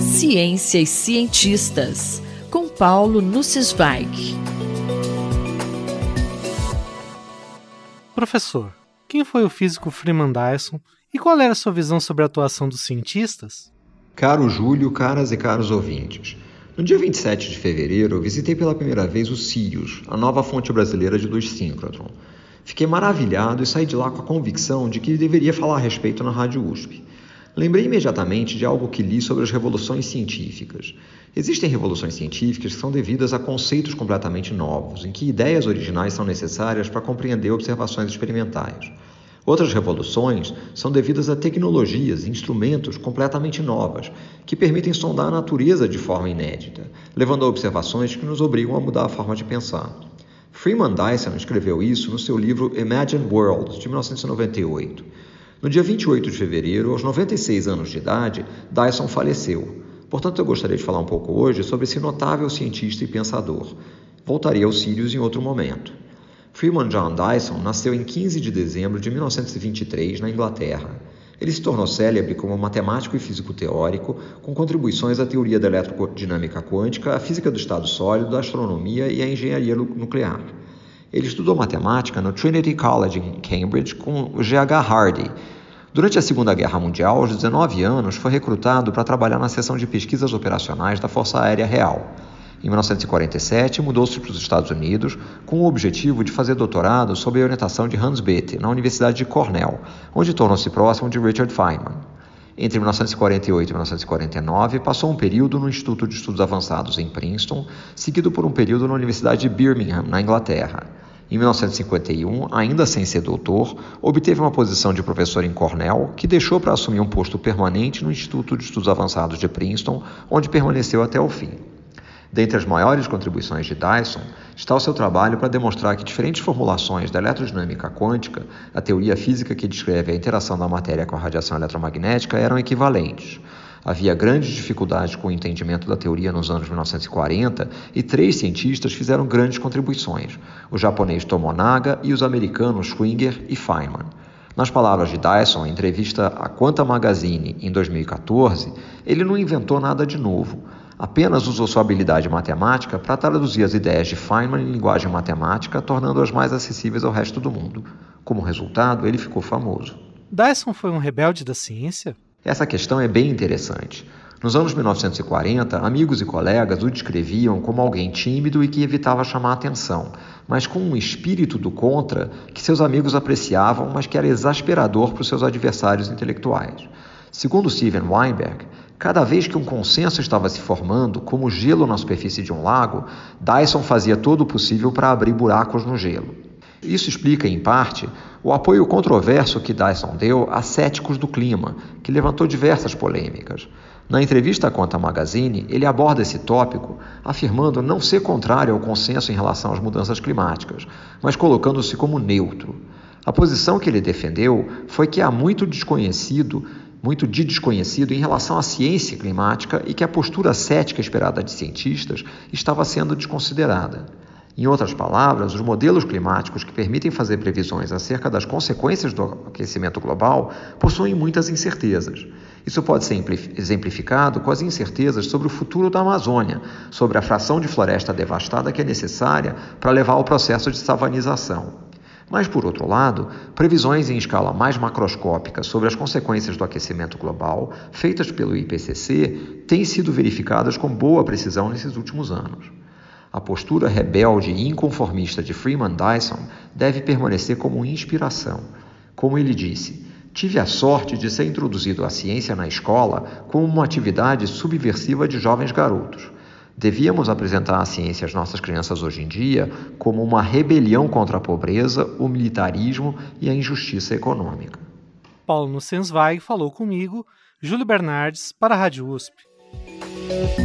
Ciência e cientistas, com Paulo Nussweig. Professor, quem foi o físico Freeman Dyson e qual era a sua visão sobre a atuação dos cientistas? Caro Júlio, caras e caros ouvintes. No dia 27 de fevereiro, eu visitei pela primeira vez o Sirius, a nova fonte brasileira de luz síncrotron. Fiquei maravilhado e saí de lá com a convicção de que deveria falar a respeito na Rádio USP. Lembrei imediatamente de algo que li sobre as revoluções científicas. Existem revoluções científicas que são devidas a conceitos completamente novos, em que ideias originais são necessárias para compreender observações experimentais. Outras revoluções são devidas a tecnologias, instrumentos completamente novas, que permitem sondar a natureza de forma inédita, levando a observações que nos obrigam a mudar a forma de pensar. Freeman Dyson escreveu isso no seu livro Imagine Worlds, de 1998. No dia 28 de fevereiro, aos 96 anos de idade, Dyson faleceu. Portanto, eu gostaria de falar um pouco hoje sobre esse notável cientista e pensador. Voltaria aos Sirius em outro momento. Freeman John Dyson nasceu em 15 de dezembro de 1923 na Inglaterra. Ele se tornou célebre como matemático e físico teórico, com contribuições à teoria da eletrodinâmica quântica, à física do estado sólido, à astronomia e à engenharia nuclear. Ele estudou matemática no Trinity College em Cambridge com o G.H. Hardy. Durante a Segunda Guerra Mundial, aos 19 anos, foi recrutado para trabalhar na seção de pesquisas operacionais da Força Aérea Real. Em 1947, mudou-se para os Estados Unidos com o objetivo de fazer doutorado sob a orientação de Hans Bethe, na Universidade de Cornell, onde tornou-se próximo de Richard Feynman. Entre 1948 e 1949, passou um período no Instituto de Estudos Avançados em Princeton, seguido por um período na Universidade de Birmingham, na Inglaterra. Em 1951, ainda sem ser doutor, obteve uma posição de professor em Cornell, que deixou para assumir um posto permanente no Instituto de Estudos Avançados de Princeton, onde permaneceu até o fim. Dentre as maiores contribuições de Dyson está o seu trabalho para demonstrar que diferentes formulações da eletrodinâmica quântica, a teoria física que descreve a interação da matéria com a radiação eletromagnética, eram equivalentes. Havia grandes dificuldades com o entendimento da teoria nos anos 1940 e três cientistas fizeram grandes contribuições: o japonês Tomonaga e os americanos Schwinger e Feynman. Nas palavras de Dyson, em entrevista à Quanta Magazine em 2014, ele não inventou nada de novo, apenas usou sua habilidade matemática para traduzir as ideias de Feynman em linguagem matemática, tornando-as mais acessíveis ao resto do mundo. Como resultado, ele ficou famoso. Dyson foi um rebelde da ciência? Essa questão é bem interessante. Nos anos 1940, amigos e colegas o descreviam como alguém tímido e que evitava chamar atenção, mas com um espírito do contra que seus amigos apreciavam, mas que era exasperador para os seus adversários intelectuais. Segundo Steven Weinberg, cada vez que um consenso estava se formando, como gelo na superfície de um lago, Dyson fazia todo o possível para abrir buracos no gelo. Isso explica, em parte, o apoio controverso que Dyson deu a céticos do clima, que levantou diversas polêmicas. Na entrevista à Conta Magazine, ele aborda esse tópico, afirmando não ser contrário ao consenso em relação às mudanças climáticas, mas colocando-se como neutro. A posição que ele defendeu foi que há muito desconhecido, muito de desconhecido em relação à ciência climática e que a postura cética esperada de cientistas estava sendo desconsiderada. Em outras palavras, os modelos climáticos que permitem fazer previsões acerca das consequências do aquecimento global possuem muitas incertezas. Isso pode ser exemplificado com as incertezas sobre o futuro da Amazônia, sobre a fração de floresta devastada que é necessária para levar ao processo de savanização. Mas, por outro lado, previsões em escala mais macroscópica sobre as consequências do aquecimento global, feitas pelo IPCC, têm sido verificadas com boa precisão nesses últimos anos. A postura rebelde e inconformista de Freeman Dyson deve permanecer como inspiração. Como ele disse, tive a sorte de ser introduzido à ciência na escola como uma atividade subversiva de jovens garotos. Devíamos apresentar a ciência às nossas crianças hoje em dia como uma rebelião contra a pobreza, o militarismo e a injustiça econômica. Paulo Nussensweig falou comigo, Júlio Bernardes, para a Rádio USP.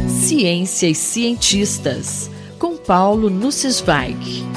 Ciência e cientistas Paulo Nussweig.